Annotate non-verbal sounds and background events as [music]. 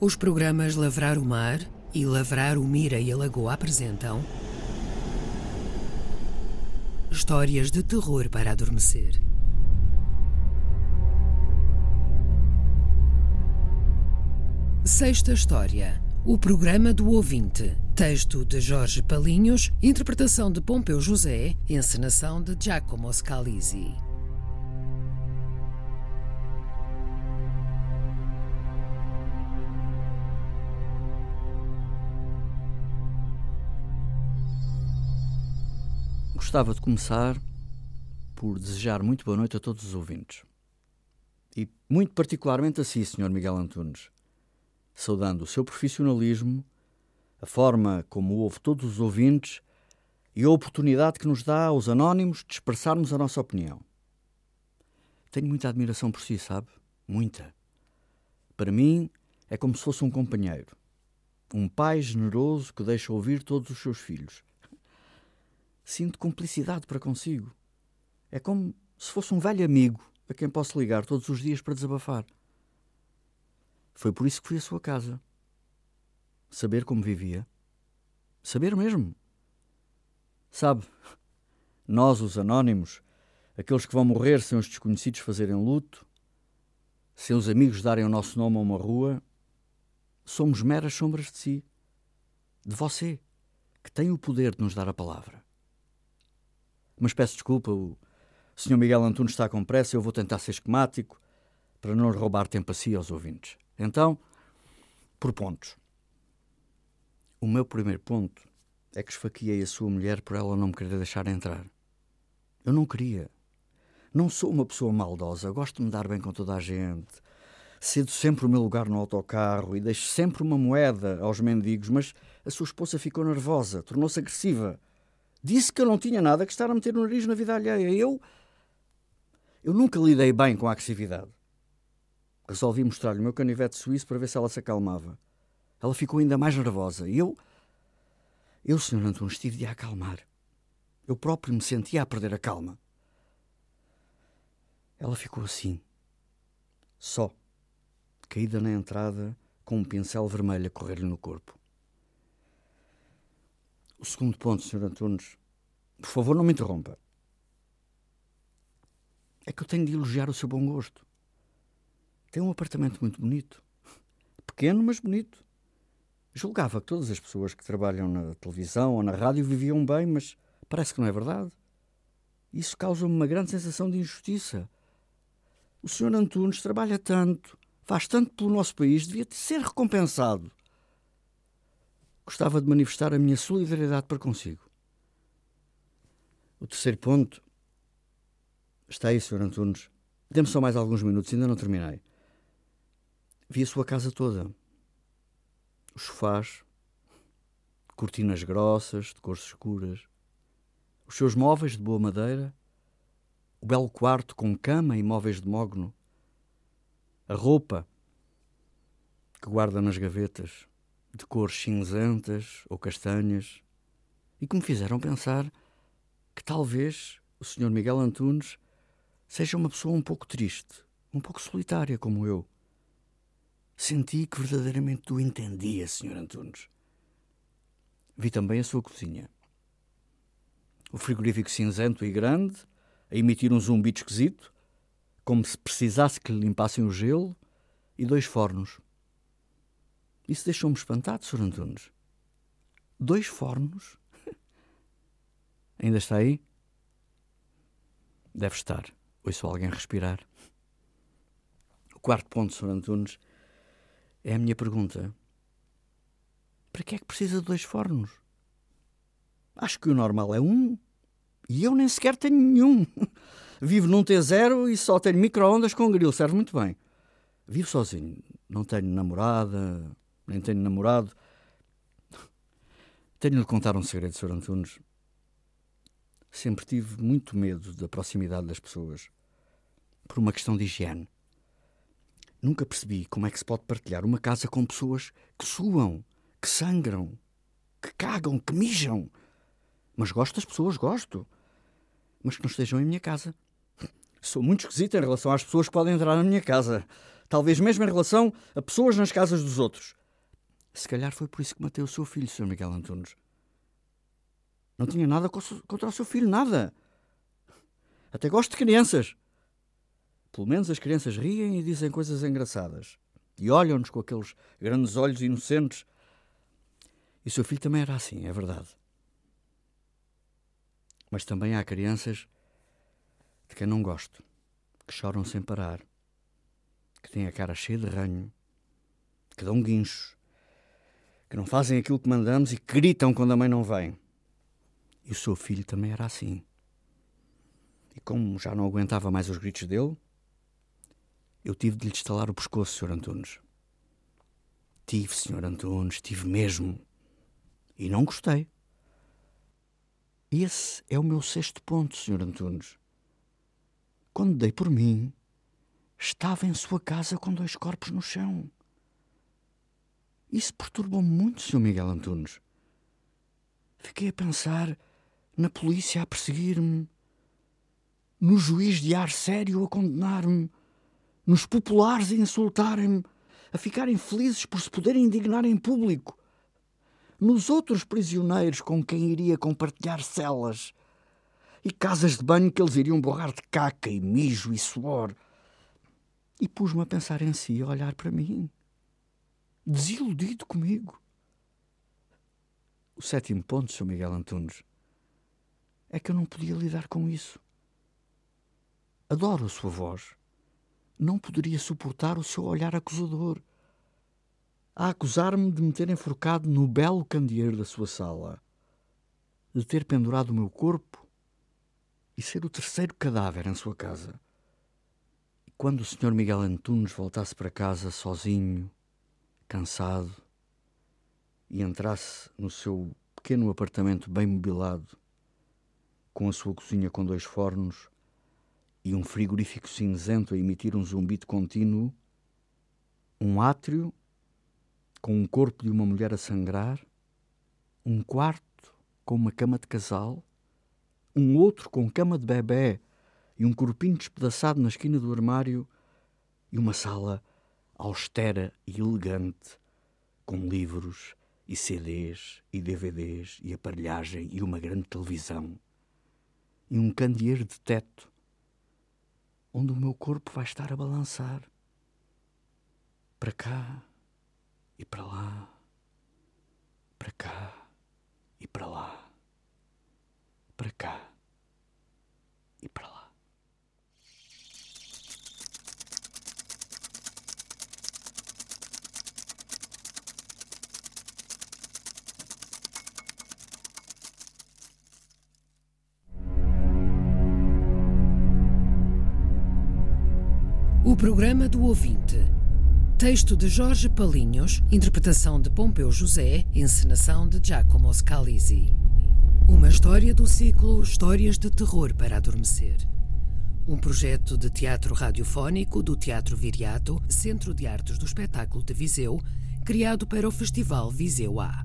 Os programas Lavrar o Mar e Lavrar o Mira e a Lagoa apresentam Histórias de terror para adormecer. Sexta História. O programa do ouvinte. Texto de Jorge Palinhos, interpretação de Pompeu José, encenação de Giacomo Scalisi. Gostava de começar por desejar muito boa noite a todos os ouvintes. E muito particularmente a si, Sr. Miguel Antunes, saudando o seu profissionalismo, a forma como ouve todos os ouvintes e a oportunidade que nos dá aos anónimos de expressarmos a nossa opinião. Tenho muita admiração por si, sabe? Muita. Para mim, é como se fosse um companheiro. Um pai generoso que deixa ouvir todos os seus filhos. Sinto cumplicidade para consigo. É como se fosse um velho amigo a quem posso ligar todos os dias para desabafar. Foi por isso que fui à sua casa. Saber como vivia. Saber mesmo. Sabe, nós, os anónimos, aqueles que vão morrer sem os desconhecidos fazerem luto, sem os amigos darem o nosso nome a uma rua, somos meras sombras de si, de você, que tem o poder de nos dar a palavra. Mas peço desculpa, o Sr. Miguel Antunes está com pressa, eu vou tentar ser esquemático para não roubar tempo a si aos ouvintes. Então, por pontos. O meu primeiro ponto é que esfaqueei a sua mulher por ela não me querer deixar entrar. Eu não queria. Não sou uma pessoa maldosa, gosto de me dar bem com toda a gente. Cedo sempre o meu lugar no autocarro e deixo sempre uma moeda aos mendigos, mas a sua esposa ficou nervosa, tornou-se agressiva. Disse que eu não tinha nada que estar a meter o nariz na vida alheia. Eu. Eu nunca lidei bem com a agressividade. Resolvi mostrar-lhe o meu canivete suíço para ver se ela se acalmava. Ela ficou ainda mais nervosa e eu. Eu, Sr. Antunes, tive de a acalmar. Eu próprio me sentia a perder a calma. Ela ficou assim, só, caída na entrada, com um pincel vermelho a correr-lhe no corpo. O segundo ponto, Sr. Antunes, por favor, não me interrompa. É que eu tenho de elogiar o seu bom gosto. Tem um apartamento muito bonito. Pequeno, mas bonito. Julgava que todas as pessoas que trabalham na televisão ou na rádio viviam bem, mas parece que não é verdade. Isso causa-me uma grande sensação de injustiça. O Sr. Antunes trabalha tanto, faz tanto pelo nosso país, devia ser recompensado gostava de manifestar a minha solidariedade para consigo. O terceiro ponto. Está aí, Sr. Antunes. Dê-me só mais alguns minutos, ainda não terminei. Vi a sua casa toda. Os sofás, cortinas grossas, de cores escuras, os seus móveis de boa madeira, o belo quarto com cama e móveis de mogno, a roupa que guarda nas gavetas, de cores cinzentas ou castanhas, e que me fizeram pensar que talvez o Sr. Miguel Antunes seja uma pessoa um pouco triste, um pouco solitária como eu. Senti que verdadeiramente o entendia, Sr. Antunes. Vi também a sua cozinha. O frigorífico cinzento e grande, a emitir um zumbido esquisito, como se precisasse que lhe limpassem o gelo, e dois fornos. Isso deixou-me espantado, Sr. Antunes. Dois fornos? [laughs] Ainda está aí? Deve estar. Ouço alguém respirar. O quarto ponto, Sr. Antunes, é a minha pergunta. Para que é que precisa de dois fornos? Acho que o normal é um. E eu nem sequer tenho nenhum. [laughs] Vivo num T0 e só tenho micro-ondas com grill. Serve muito bem. Vivo sozinho. Não tenho namorada, nem tenho namorado. Tenho de contar um segredo, Sr. Antunes. Sempre tive muito medo da proximidade das pessoas, por uma questão de higiene. Nunca percebi como é que se pode partilhar uma casa com pessoas que suam, que sangram, que cagam, que mijam. Mas gosto das pessoas, gosto. Mas que não estejam em minha casa. Sou muito esquisito em relação às pessoas que podem entrar na minha casa. talvez mesmo em relação a pessoas nas casas dos outros. Se calhar foi por isso que matei o seu filho, Sr. Miguel Antunes. Não tinha nada contra o seu filho, nada. Até gosto de crianças. Pelo menos as crianças riem e dizem coisas engraçadas. E olham-nos com aqueles grandes olhos inocentes. E seu filho também era assim, é verdade. Mas também há crianças de quem não gosto, que choram sem parar, que têm a cara cheia de ranho, que dão guinchos, que não fazem aquilo que mandamos e gritam quando a mãe não vem. E o seu filho também era assim. E como já não aguentava mais os gritos dele, eu tive de lhe estalar o pescoço, Sr. Antunes. Tive, Sr. Antunes, tive mesmo. E não gostei. Esse é o meu sexto ponto, Sr. Antunes. Quando dei por mim, estava em sua casa com dois corpos no chão. Isso perturbou-me muito, Sr. Miguel Antunes. Fiquei a pensar na polícia a perseguir-me, no juiz de ar sério a condenar-me, nos populares a insultarem-me, a ficarem felizes por se poderem indignar em público, nos outros prisioneiros com quem iria compartilhar celas e casas de banho que eles iriam borrar de caca e mijo e suor. E pus-me a pensar em si, a olhar para mim, desiludido comigo. O sétimo ponto, Sr. Miguel Antunes, é que eu não podia lidar com isso. Adoro a sua voz. Não poderia suportar o seu olhar acusador. A acusar-me de me ter enforcado no belo candeeiro da sua sala, de ter pendurado o meu corpo e ser o terceiro cadáver em sua casa. E quando o Sr. Miguel Antunes voltasse para casa sozinho, cansado, e entrasse no seu pequeno apartamento bem mobilado, com a sua cozinha com dois fornos e um frigorífico cinzento a emitir um zumbido contínuo, um átrio com um corpo de uma mulher a sangrar, um quarto com uma cama de casal, um outro com cama de bebê e um corpinho despedaçado na esquina do armário e uma sala austera e elegante com livros e CDs e DVDs e aparelhagem e uma grande televisão e um candeeiro de teto, onde o meu corpo vai estar a balançar para cá e para lá, para cá e para lá, para cá e para lá. O programa do ouvinte. Texto de Jorge Palinhos, interpretação de Pompeu José, encenação de Giacomo Scalisi. Uma história do ciclo Histórias de Terror para Adormecer. Um projeto de teatro radiofónico do Teatro Viriato, Centro de Artes do Espetáculo de Viseu, criado para o Festival Viseu A.